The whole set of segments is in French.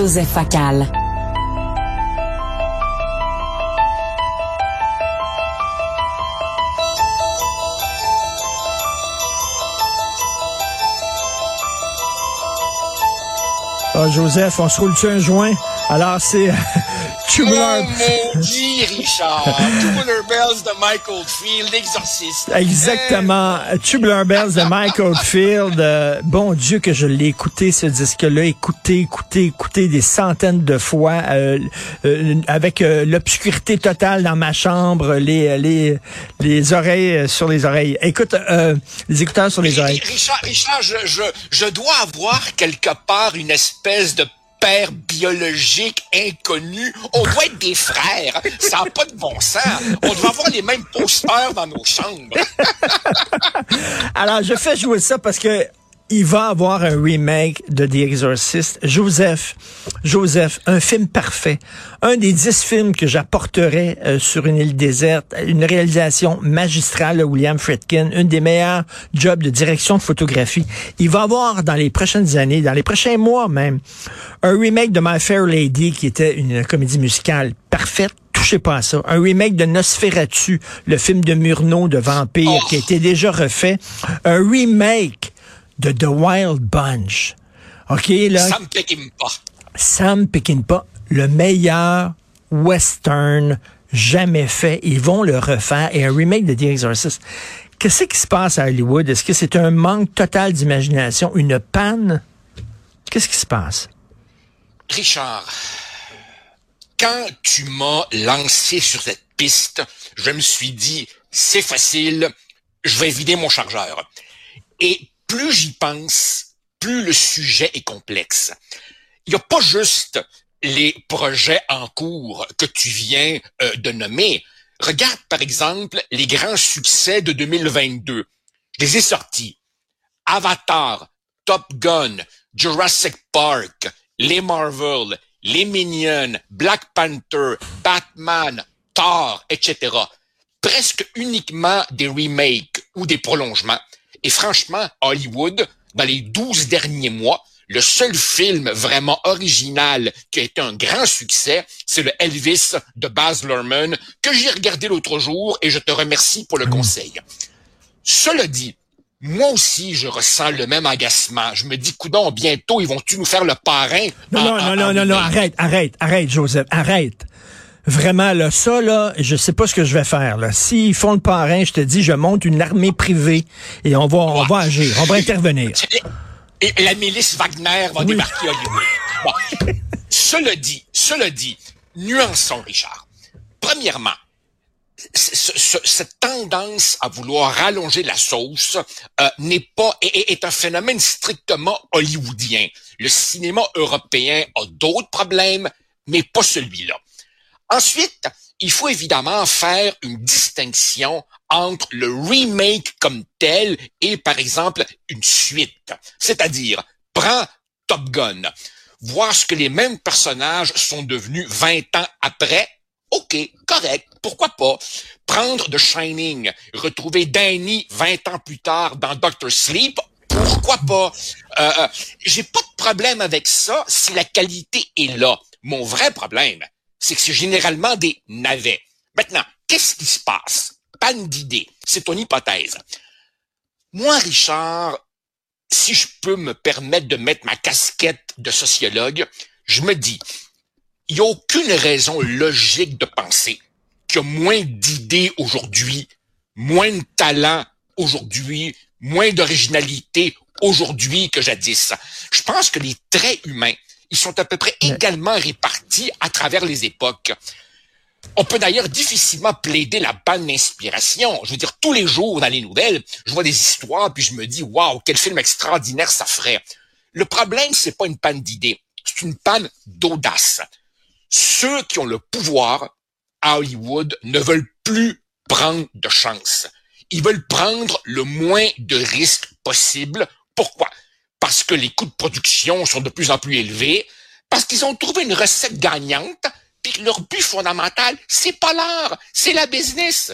Joseph Facal. Ah, Joseph, on se roule-tu un joint? Alors, c'est Tubular... Oh, maudit, Richard! Tubular Bells de Michael Field, l'exorciste. Exactement. Tubular Bells de Michael Field. Euh, bon Dieu que je l'ai écouté, ce disque-là. Écouté, écouté, écouté des centaines de fois, euh, euh, avec l'obscurité totale dans ma chambre, les, les, les oreilles sur les oreilles. Écoute, les écouteurs sur les oreilles. Richard, Richard je, je, je dois avoir quelque part une espèce de père biologique inconnu. On doit être des frères. Ça n'a pas de bon sens. On doit avoir les mêmes posters dans nos chambres. Alors, je fais jouer ça parce que il va avoir un remake de The Exorcist. Joseph, Joseph, un film parfait. Un des dix films que j'apporterais euh, sur une île déserte. Une réalisation magistrale de William Friedkin. Une des meilleurs jobs de direction de photographie. Il va avoir dans les prochaines années, dans les prochains mois même, un remake de My Fair Lady qui était une comédie musicale parfaite touchez pas à ça. Un remake de Nosferatu, le film de Murnau de vampire qui a été déjà refait. Un remake de The Wild Bunch. OK, là. Sam Peckinpah. Sam Peckinpah, le meilleur western jamais fait. Ils vont le refaire et un remake de The Exorcist. Qu'est-ce qui se passe à Hollywood? Est-ce que c'est un manque total d'imagination, une panne? Qu'est-ce qui se passe? Richard, quand tu m'as lancé sur cette piste, je me suis dit, c'est facile, je vais vider mon chargeur. Et plus j'y pense, plus le sujet est complexe. Il n'y a pas juste les projets en cours que tu viens euh, de nommer. Regarde par exemple les grands succès de 2022. Je les ai sortis. Avatar, Top Gun, Jurassic Park, les Marvel, les Minions, Black Panther, Batman, Thor, etc. Presque uniquement des remakes ou des prolongements. Et franchement, Hollywood, dans les douze derniers mois, le seul film vraiment original qui a été un grand succès, c'est le Elvis de Baz Luhrmann que j'ai regardé l'autre jour et je te remercie pour le mmh. conseil. Cela dit, moi aussi, je ressens le même agacement. Je me dis, coudon, bientôt, ils vont-tu nous faire le parrain? Non, non, non, non, non, non, arrête, arrête, arrête, Joseph, arrête. Vraiment, là, ça, là, je sais pas ce que je vais faire. Là. S'ils font le parrain, je te dis, je monte une armée privée et on va, on va agir, on va intervenir. Et la milice Wagner va débarquer à Hollywood. Bon. cela dit, cela dit, nuançons, Richard. Premièrement, cette tendance à vouloir rallonger la sauce euh, n'est pas est, est, un phénomène strictement hollywoodien. Le cinéma européen a d'autres problèmes, mais pas celui-là. Ensuite, il faut évidemment faire une distinction entre le remake comme tel et, par exemple, une suite. C'est-à-dire, prends Top Gun, voir ce que les mêmes personnages sont devenus 20 ans après, OK, correct, pourquoi pas. Prendre The Shining, retrouver Danny 20 ans plus tard dans Doctor Sleep, pourquoi pas? Euh, euh, J'ai pas de problème avec ça si la qualité est là. Mon vrai problème, c'est que c'est généralement des navets. Maintenant, qu'est-ce qui se passe? Panne d'idée. C'est ton hypothèse. Moi, Richard, si je peux me permettre de mettre ma casquette de sociologue, je me dis, il n'y a aucune raison logique de penser qu'il y a moins d'idées aujourd'hui, moins de talent aujourd'hui, moins d'originalité aujourd'hui que jadis. Je pense que les traits humains ils sont à peu près également répartis à travers les époques. On peut d'ailleurs difficilement plaider la bonne inspiration. Je veux dire, tous les jours dans les nouvelles, je vois des histoires puis je me dis, waouh, quel film extraordinaire ça ferait. Le problème, c'est pas une panne d'idées, c'est une panne d'audace. Ceux qui ont le pouvoir à Hollywood ne veulent plus prendre de chance. Ils veulent prendre le moins de risques possible. Pourquoi? Parce que les coûts de production sont de plus en plus élevés, parce qu'ils ont trouvé une recette gagnante, puis leur but fondamental, c'est pas l'art, c'est la business.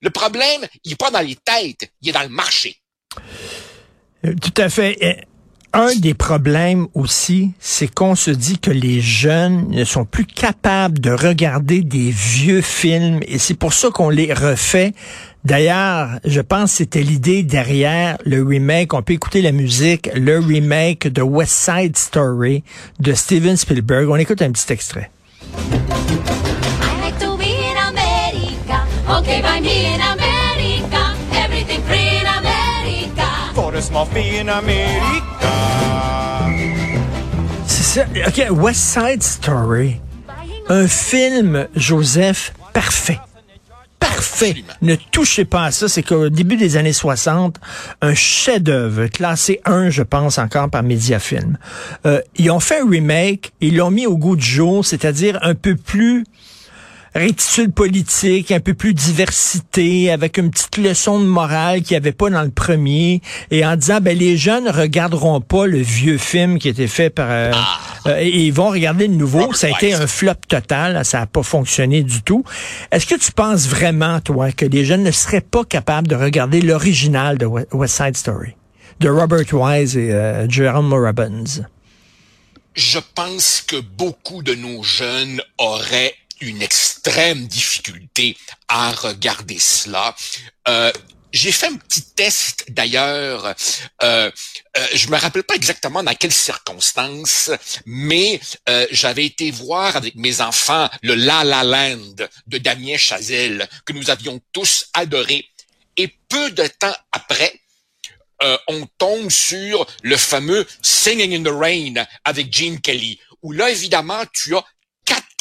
Le problème, il est pas dans les têtes, il est dans le marché. Euh, tout à fait. Un des problèmes aussi, c'est qu'on se dit que les jeunes ne sont plus capables de regarder des vieux films et c'est pour ça qu'on les refait. D'ailleurs, je pense que c'était l'idée derrière le remake. On peut écouter la musique, le remake de West Side Story de Steven Spielberg. On écoute un petit extrait. America. For a small fee in America. C'est ça. OK, West Side Story. Un film, Joseph, parfait. Parfait. Absolument. Ne touchez pas à ça. C'est qu'au début des années 60, un chef-d'œuvre, classé 1, je pense, encore par Mediafilm. Euh, ils ont fait un remake, ils l'ont mis au goût du jour, c'est-à-dire un peu plus rétitude politique, un peu plus diversité, avec une petite leçon de morale qu'il n'y avait pas dans le premier, et en disant, ben, les jeunes regarderont pas le vieux film qui était fait par... euh, euh, et ils vont regarder le nouveau. Robert ça a été un flop total, ça n'a pas fonctionné du tout. Est-ce que tu penses vraiment, toi, que les jeunes ne seraient pas capables de regarder l'original de We- West Side Story, de Robert Wise et euh, Jerome Robbins? je pense que beaucoup de nos jeunes auraient une extrême difficulté à regarder cela. Euh, j'ai fait un petit test d'ailleurs. Euh, euh, je me rappelle pas exactement dans quelles circonstances, mais euh, j'avais été voir avec mes enfants le La La Land de Damien Chazelle que nous avions tous adoré. Et peu de temps après, euh, on tombe sur le fameux Singing in the Rain avec Gene Kelly, où là, évidemment, tu as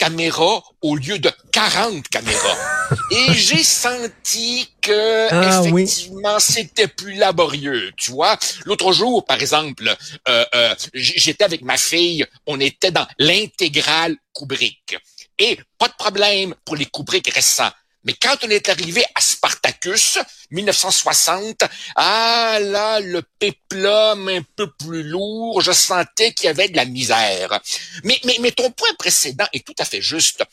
caméras au lieu de 40 caméras. Et j'ai senti que, Ah, oui. effectivement, c'était plus laborieux, tu vois. L'autre jour, par exemple, euh, euh, j'étais avec ma fille, on était dans l'intégrale Kubrick. Et pas de problème pour les Kubrick récents. Mais quand on est arrivé à Spartacus, 1960, ah là, le péplum un peu plus lourd, je sentais qu'il y avait de la misère. Mais, mais, mais ton point précédent est tout à fait juste.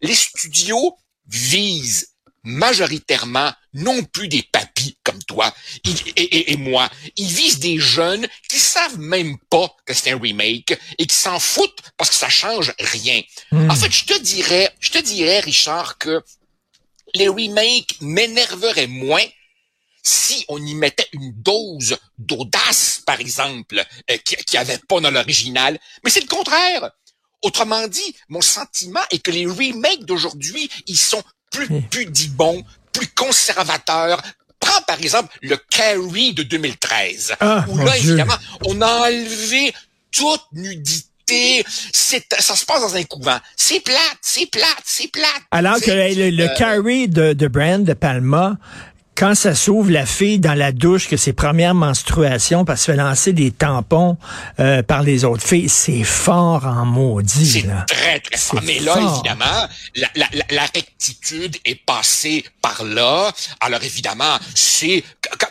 Les studios visent majoritairement non plus des papis comme toi ils- et, et- et moi. Ils visent des jeunes qui savent même pas que c'est un remake et qui s'en foutent parce que ça change rien. Hmm. En fait, je te dirais, je te dirais, Richard, que les remakes m'énerveraient moins si on y mettait une dose d'audace, par exemple, euh, qui qui avait pas dans l'original. Mais c'est le contraire. Autrement dit, mon sentiment est que les remakes d'aujourd'hui, ils sont plus pudibons, plus conservateurs. Prends par exemple le Carrie de 2013, Ah, où là, Dieu. évidemment, on a enlevé toute nudité. C'est, ça se passe dans un couvent. C'est plate, c'est plate, c'est plate. Alors que le, le euh, carry de, de Brand de Palma, quand ça s'ouvre, la fille dans la douche, que ses premières menstruations, parce qu'elle fait lancer des tampons euh, par les autres filles, c'est fort en maudit. C'est très, très fort. Mais là, fort. évidemment, la, la, la, rectitude est passée par là. Alors, évidemment, c'est...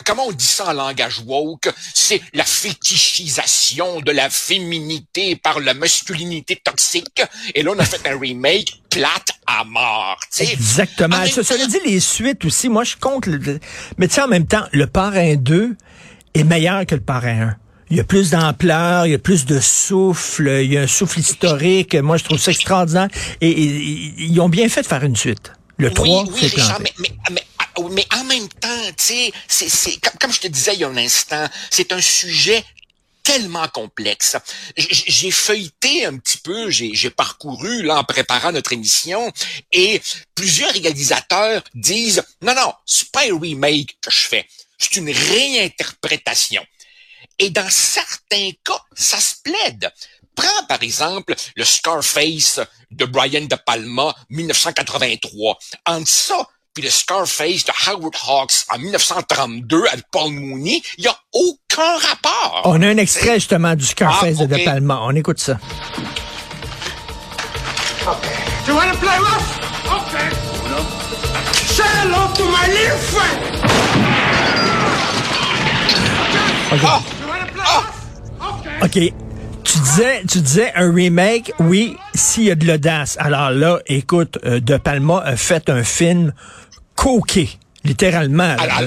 Comment on dit ça en langage woke? C'est la fétichisation de la féminité par la masculinité toxique. Et là, on a fait un remake plate à mort. tu sais. Exactement. Ça, cela dit, les suites aussi, moi, je compte. le- mais tu sais, en même temps, le parrain 2 est meilleur que le parrain 1. Il y a plus d'ampleur, il y a plus de souffle, il y a un souffle historique. Moi, je trouve ça extraordinaire. Et, et- et- ils ont bien fait de faire une suite. Le 3, oui, oui, c'est Richard, mais, mais, mais, oui, mais en même temps, tu sais, c'est, c'est, comme, comme je te disais il y a un instant, c'est un sujet tellement complexe. J'ai feuilleté un petit peu, j'ai j'ai parcouru là en préparant notre émission, et plusieurs réalisateurs disent non non, c'est pas un remake que je fais, c'est une réinterprétation. Et dans certains cas, ça se plaide. Prends par exemple le Scarface de Brian De Palma 1983. Entre ça puis le Scarface de Howard Hawks en 1932 avec Paul Mooney, il n'y a aucun rapport. On a un extrait justement du Scarface Ah, de De. Palma. On écoute ça. You wanna play rough? Okay. Say hello to my little friend. Ah! You play? Okay. OK. Tu disais, tu disais un remake, oui, s'il y a de l'audace. Alors là, écoute, euh, De Palma a fait un film coqué. littéralement. Dans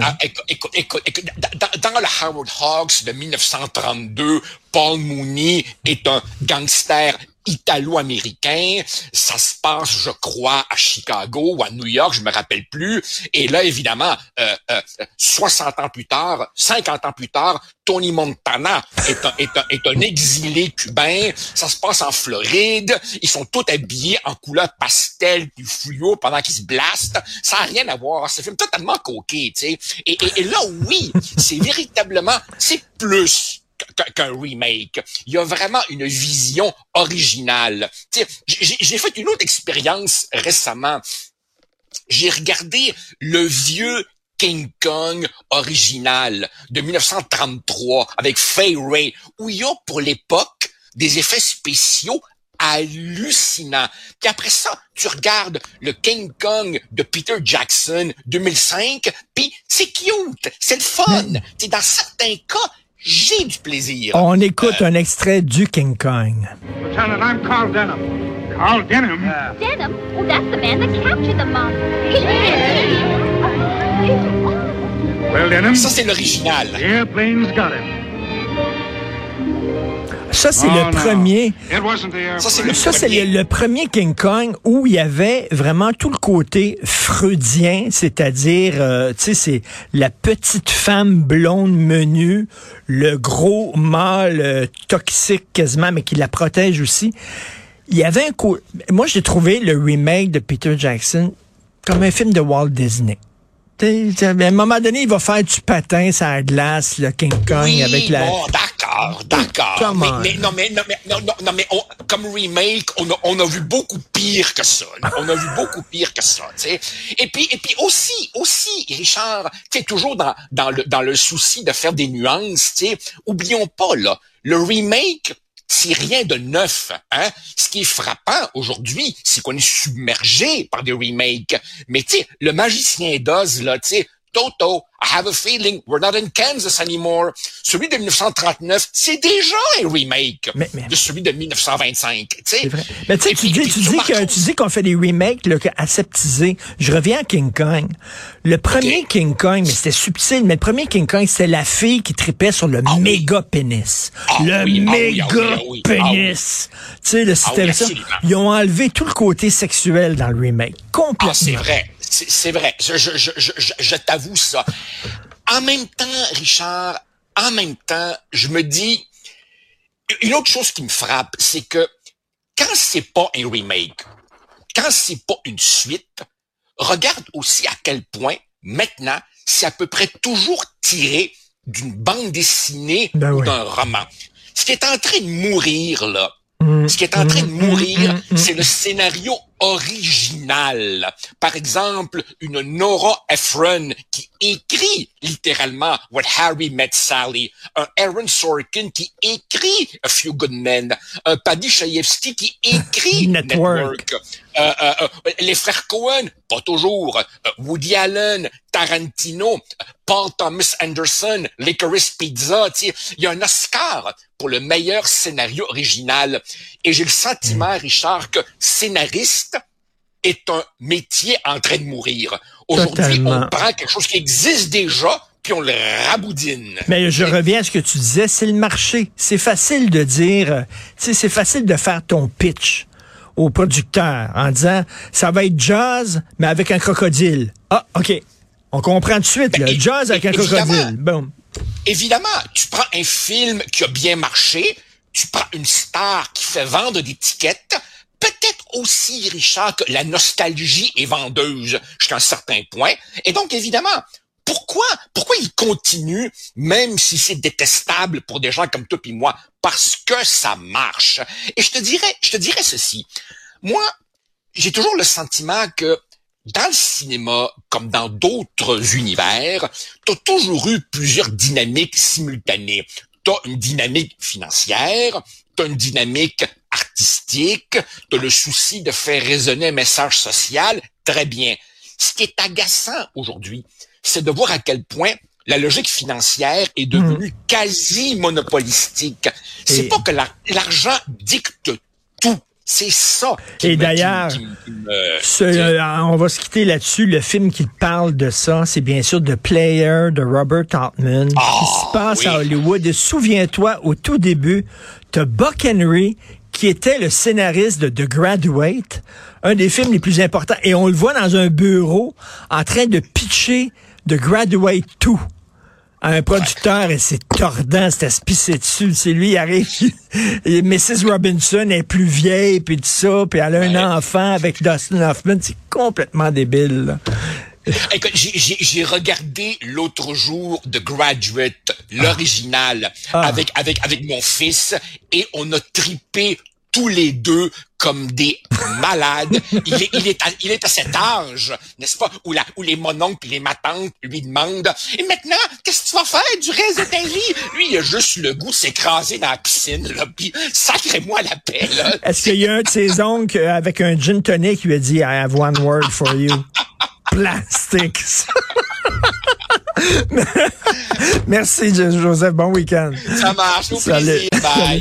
le Howard Hawks de 1932, Paul Mooney est un gangster italo-américain. Ça se passe, je crois, à Chicago ou à New York, je me rappelle plus. Et là, évidemment, euh, euh, 60 ans plus tard, 50 ans plus tard, Tony Montana est un, est un, est un exilé cubain. Ça se passe en Floride. Ils sont tous habillés en couleur pastel puis fluo pendant qu'ils se blastent. Ça n'a rien à voir. C'est un film totalement coquet, tu sais. Et, et, et là, oui, c'est véritablement, c'est plus qu'un remake. Il y a vraiment une vision originale. J'ai fait une autre expérience récemment. J'ai regardé le vieux King Kong original de 1933 avec Fay Ray, où il y a pour l'époque des effets spéciaux hallucinants. Puis après ça, tu regardes le King Kong de Peter Jackson 2005, puis c'est cute, c'est le fun. T'sais, dans certains cas, j'ai du plaisir. On écoute un extrait du King Kong. Lieutenant, I'm Carl Denham. Carl Denham? Denham? Oh, that's the man that captured the monster. Well, Denham, Ça, c'est l'original. the airplane's got him. Ça, c'est Oh, le no. premier. It wasn't the Ça, c'est le premier. le, le premier King Kong où il y avait vraiment tout le côté freudien, c'est-à-dire, euh, tu sais, c'est la petite femme blonde menue, le gros mâle euh, toxique quasiment, mais qui la protège aussi. Il y avait un coup. Moi, j'ai trouvé le remake de Peter Jackson comme un film de Walt Disney. Tu sais, À un moment donné, il va faire du patin sur la glace, le King Kong, Oui, avec la... bon, d'accord, d'accord. Mais, mais non, mais non, mais non, non, non, mais on- comme remake, on a, on a vu beaucoup pire que ça. On a vu beaucoup pire que ça, tu sais. Et puis, et puis aussi, aussi, Richard, tu sais, toujours dans, dans le, dans le souci de faire des nuances, tu sais, oublions pas, là, le remake, c'est rien de neuf. Hein? Ce qui est frappant aujourd'hui, c'est qu'on est submergé par des remakes. Mais tu sais, le magicien d'Oz, là, tu sais, Toto, I have a feeling we're not in Kansas anymore. Celui de 1939, c'est déjà un remake Mais- mais- de celui de 1925. tu sais. C'est vrai. Mais tu puis- dis, puis tu dis que, tu dis qu'on fait des remakes là, aseptisés. Je reviens à King Kong. Le premier. King Kong, mais c'était subtil, mais le premier King Kong, c'était la fille qui tripait sur le Ah oui. méga pénis. Ah le oui, ah méga ah oui, ah ah pénis. Tu sais, le système oui, ça. Ils ont enlevé tout le côté sexuel dans le remake. Complètement. Ah, c'est vrai. C'est vrai. Je, je, je, je, je- je t'avoue ça. En même temps, Richard, en même temps, je me dis, une autre chose qui me frappe, c'est que quand c'est pas un remake, quand c'est pas une suite, regarde aussi à quel point maintenant c'est à peu près toujours tiré d'une bande dessinée Ben ou oui. d'un roman. Ce qui est en train de mourir là, Mm, ce qui est en train de mm, mourir, mm, mm, c'est le scénario original. Par exemple, une Nora Ephron qui écrit littéralement What Harry Met Sally, un Aaron Sorkin qui écrit A Few Good Men, un Paddy Chayefsky qui écrit Network. Network, Euh, euh, euh, les frères Cohen, pas toujours, Euh, Woody Allen, Tarantino, Paul Thomas Anderson, Licorice Pizza, il y a un Oscar pour le meilleur scénario original. Et j'ai le sentiment, Mm. Richard, que scénariste est un métier en train de mourir. Aujourd'hui, on prend quelque chose qui existe déjà, puis on le raboudine. Mais je reviens à ce que tu disais, c'est le marché. C'est facile de dire, euh, tu c'est facile de faire ton pitch au producteur en disant, ça va être jazz, mais avec un crocodile. Ah, OK. On comprend tout de suite, là. Ben, Jazz avec un crocodile. Bon. Évidemment, tu prends un film qui a bien marché, tu prends une star qui fait vendre des tickets, aussi, Richard, que la nostalgie est vendeuse jusqu'à un certain point. Et donc, évidemment, pourquoi, pourquoi il continue, même si c'est détestable pour des gens comme toi et moi? Parce que ça marche. Et je te dirais, je te dirais ceci. Moi, j'ai toujours le sentiment que dans le cinéma, comme dans d'autres univers, tu as toujours eu plusieurs dynamiques simultanées. Tu as une dynamique financière, une dynamique artistique, tu as le souci de faire résonner un message social, très bien. Ce qui est agaçant aujourd'hui, c'est de voir à quel point la logique financière est devenue quasi monopolistique. C'est Et- pas que la- l'argent dicte tout. C'est ça. qui Et d'ailleurs, euh, on va se quitter là-dessus. Le film qui parle de ça, c'est bien sûr The Player de Robert Altman, qui se passe Ah, oui. à Hollywood? Et souviens-toi, au tout début, t'as Buck Henry, qui était le scénariste de The Graduate, un des films les plus importants. Et on le voit dans un bureau en train de pitcher The Graduate 2 à un producteur et c'est tordant, c'est à se pisser dessus. C'est lui, il arrive, et Mrs. Robinson est plus vieille, puis tout ça, puis elle a un enfant avec Dustin Hoffman. C'est complètement débile. là. Écoute, j'ai- j'ai j'ai regardé l'autre jour The Graduate, l'original, Ah. avec, avec, avec mon fils, et on a tripé tous les deux comme des malades. Il est, il est, à, il est à cet âge, n'est-ce pas, où, la, où les mononcles et les matantes lui demandent « Et maintenant, qu'est-ce que tu vas faire du reste de ta vie? » Lui, il a juste le goût de s'écraser dans la piscine, là, puis sacrez-moi la paix, là. Est-ce qu'il y a un de ses oncles euh, avec un gin tonic qui lui a dit I have one word for you? Plastique. Merci, Joseph. Bon week-end. Ça marche, au plaisir, bye.